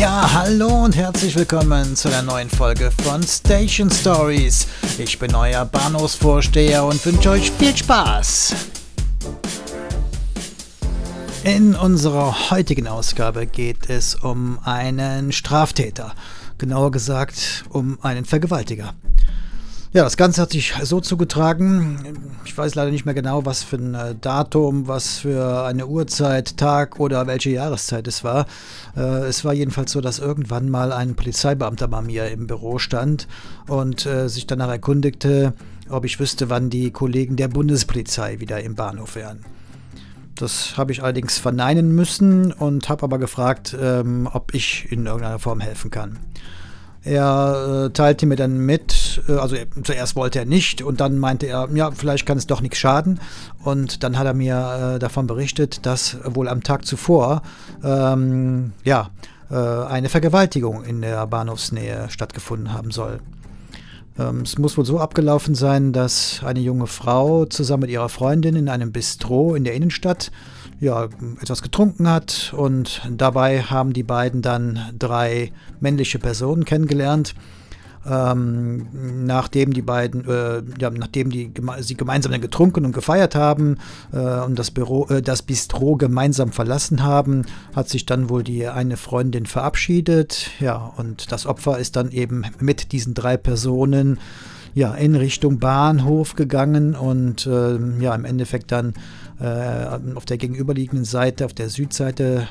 Ja, hallo und herzlich willkommen zu einer neuen Folge von Station Stories. Ich bin euer Bahnhofsvorsteher und wünsche euch viel Spaß. In unserer heutigen Ausgabe geht es um einen Straftäter, genauer gesagt um einen Vergewaltiger. Ja, das Ganze hat sich so zugetragen. Ich weiß leider nicht mehr genau, was für ein äh, Datum, was für eine Uhrzeit, Tag oder welche Jahreszeit es war. Äh, es war jedenfalls so, dass irgendwann mal ein Polizeibeamter bei mir im Büro stand und äh, sich danach erkundigte, ob ich wüsste, wann die Kollegen der Bundespolizei wieder im Bahnhof wären. Das habe ich allerdings verneinen müssen und habe aber gefragt, ähm, ob ich in irgendeiner Form helfen kann. Er teilte mir dann mit, äh, also er, zuerst wollte er nicht und dann meinte er, ja, vielleicht kann es doch nichts schaden. Und dann hat er mir äh, davon berichtet, dass wohl am Tag zuvor ähm, ja, äh, eine Vergewaltigung in der Bahnhofsnähe stattgefunden haben soll. Ähm, es muss wohl so abgelaufen sein, dass eine junge Frau zusammen mit ihrer Freundin in einem Bistro in der Innenstadt ja, etwas getrunken hat und dabei haben die beiden dann drei männliche Personen kennengelernt. Ähm, nachdem die beiden, äh, ja, nachdem die sie gemeinsam dann getrunken und gefeiert haben äh, und das Büro, äh, das Bistro gemeinsam verlassen haben, hat sich dann wohl die eine Freundin verabschiedet. Ja, und das Opfer ist dann eben mit diesen drei Personen ja in Richtung Bahnhof gegangen und äh, ja im Endeffekt dann äh, auf der gegenüberliegenden Seite, auf der Südseite,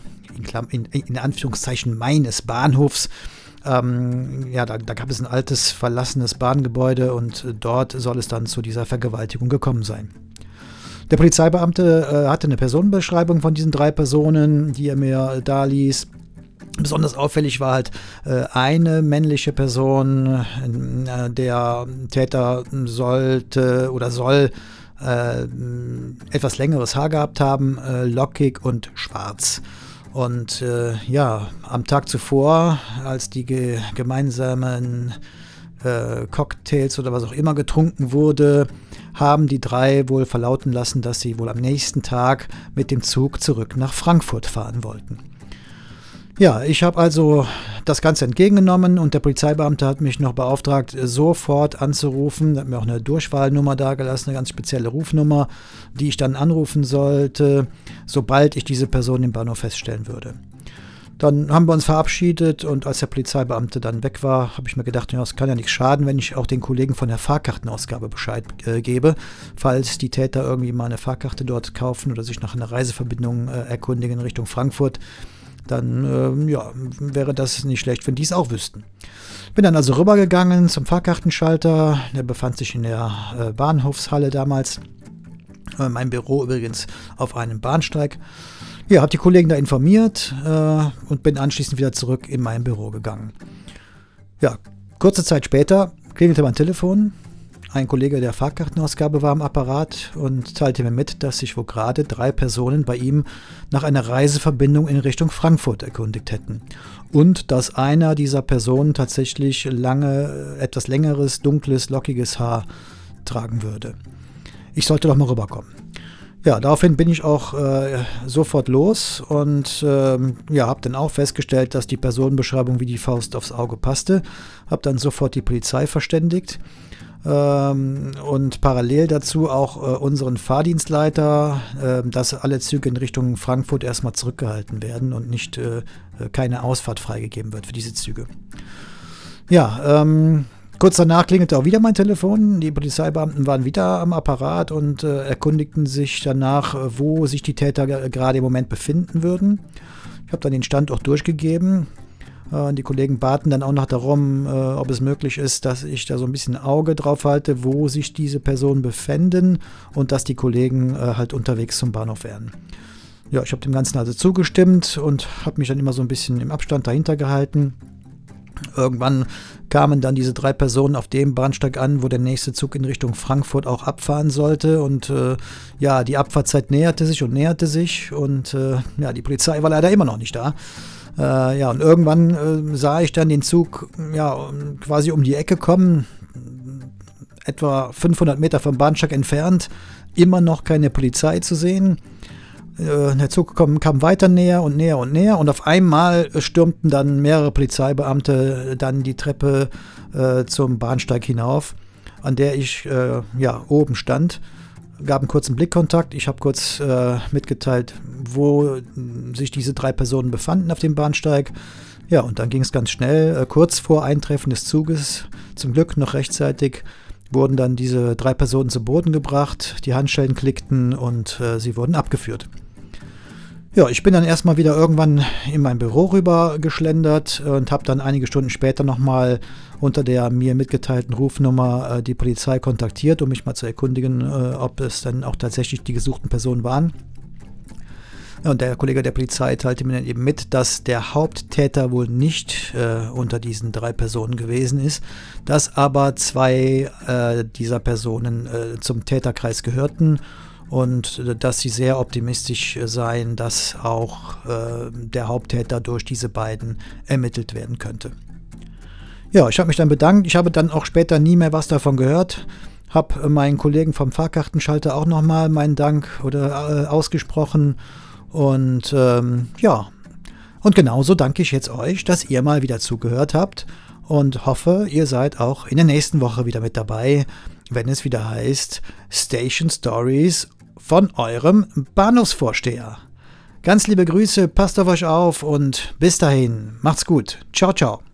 in, in, in Anführungszeichen meines Bahnhofs, ähm, ja, da, da, gab es ein altes, verlassenes Bahngebäude und dort soll es dann zu dieser Vergewaltigung gekommen sein. Der Polizeibeamte äh, hatte eine Personenbeschreibung von diesen drei Personen, die er mir da ließ. Besonders auffällig war halt äh, eine männliche Person, äh, der Täter sollte oder soll äh, etwas längeres Haar gehabt haben, äh, lockig und schwarz. Und äh, ja, am Tag zuvor, als die ge gemeinsamen äh, Cocktails oder was auch immer getrunken wurde, haben die drei wohl verlauten lassen, dass sie wohl am nächsten Tag mit dem Zug zurück nach Frankfurt fahren wollten. Ja, ich habe also das Ganze entgegengenommen und der Polizeibeamte hat mich noch beauftragt, sofort anzurufen. Er hat mir auch eine Durchwahlnummer dargelassen, eine ganz spezielle Rufnummer, die ich dann anrufen sollte, sobald ich diese Person im Bahnhof feststellen würde. Dann haben wir uns verabschiedet und als der Polizeibeamte dann weg war, habe ich mir gedacht, ja, es kann ja nichts schaden, wenn ich auch den Kollegen von der Fahrkartenausgabe Bescheid äh, gebe, falls die Täter irgendwie mal eine Fahrkarte dort kaufen oder sich nach einer Reiseverbindung äh, erkundigen Richtung Frankfurt dann äh, ja, wäre das nicht schlecht, wenn die es auch wüssten. Bin dann also rübergegangen zum Fahrkartenschalter, der befand sich in der äh, Bahnhofshalle damals. Äh, mein Büro übrigens auf einem Bahnsteig. Ja, habe die Kollegen da informiert äh, und bin anschließend wieder zurück in mein Büro gegangen. Ja, kurze Zeit später klingelte mein Telefon. Ein Kollege der Fahrkartenausgabe war am Apparat und teilte mir mit, dass sich wohl gerade drei Personen bei ihm nach einer Reiseverbindung in Richtung Frankfurt erkundigt hätten. Und dass einer dieser Personen tatsächlich lange, etwas längeres, dunkles, lockiges Haar tragen würde. Ich sollte doch mal rüberkommen. Ja, daraufhin bin ich auch äh, sofort los und ähm, ja, habe dann auch festgestellt, dass die Personenbeschreibung wie die Faust aufs Auge passte. Habe dann sofort die Polizei verständigt ähm, und parallel dazu auch äh, unseren Fahrdienstleiter, äh, dass alle Züge in Richtung Frankfurt erstmal zurückgehalten werden und nicht äh, keine Ausfahrt freigegeben wird für diese Züge. Ja, ähm, kurz danach klingelte auch wieder mein Telefon. Die Polizeibeamten waren wieder am Apparat und äh, erkundigten sich danach, wo sich die Täter gerade im Moment befinden würden. Ich habe dann den Standort durchgegeben äh, die Kollegen baten dann auch noch darum, äh, ob es möglich ist, dass ich da so ein bisschen Auge drauf halte, wo sich diese Personen befinden und dass die Kollegen äh, halt unterwegs zum Bahnhof wären. Ja, ich habe dem Ganzen also zugestimmt und habe mich dann immer so ein bisschen im Abstand dahinter gehalten. Irgendwann kamen dann diese drei Personen auf dem Bahnsteig an, wo der nächste Zug in Richtung Frankfurt auch abfahren sollte. Und äh, ja, die Abfahrtzeit näherte sich und näherte sich. Und äh, ja, die Polizei war leider immer noch nicht da. Äh, ja, und irgendwann äh, sah ich dann den Zug ja, quasi um die Ecke kommen, etwa 500 Meter vom Bahnsteig entfernt, immer noch keine Polizei zu sehen. Äh, der Zug kam, weiter näher und näher und näher und auf einmal stürmten dann mehrere Polizeibeamte dann die Treppe äh, zum Bahnsteig hinauf, an der ich äh, ja oben stand gab einen kurzen Blickkontakt. Ich habe kurz äh, mitgeteilt, wo sich diese drei Personen befanden auf dem Bahnsteig. Ja, und dann ging es ganz schnell. Äh, kurz vor Eintreffen des Zuges, zum Glück noch rechtzeitig, wurden dann diese drei Personen zu Boden gebracht. Die Handschellen klickten und äh, sie wurden abgeführt. Ja, ich bin dann erstmal wieder irgendwann in mein Büro rüber geschlendert und habe dann einige Stunden später nochmal unter der mir mitgeteilten Rufnummer äh, die Polizei kontaktiert, um mich mal zu erkundigen, äh, ob es dann auch tatsächlich die gesuchten Personen waren. Und der Kollege der Polizei teilte mir dann eben mit, dass der Haupttäter wohl nicht äh, unter diesen drei Personen gewesen ist, dass aber zwei äh, dieser Personen äh, zum Täterkreis gehörten und äh, dass sie sehr optimistisch seien, dass auch äh, der Haupttäter durch diese beiden ermittelt werden könnte. Ja, ich habe mich dann bedankt. Ich habe dann auch später nie mehr was davon gehört. Habe meinen Kollegen vom Fahrkartenschalter auch nochmal meinen Dank oder äh, ausgesprochen und ähm, ja, und genauso danke ich jetzt euch, dass ihr mal wieder zugehört habt und hoffe, ihr seid auch in der nächsten Woche wieder mit dabei, wenn es wieder heißt Station Stories von eurem Bahnhofsvorsteher. Ganz liebe Grüße, passt auf euch auf und bis dahin, macht's gut. Ciao, ciao.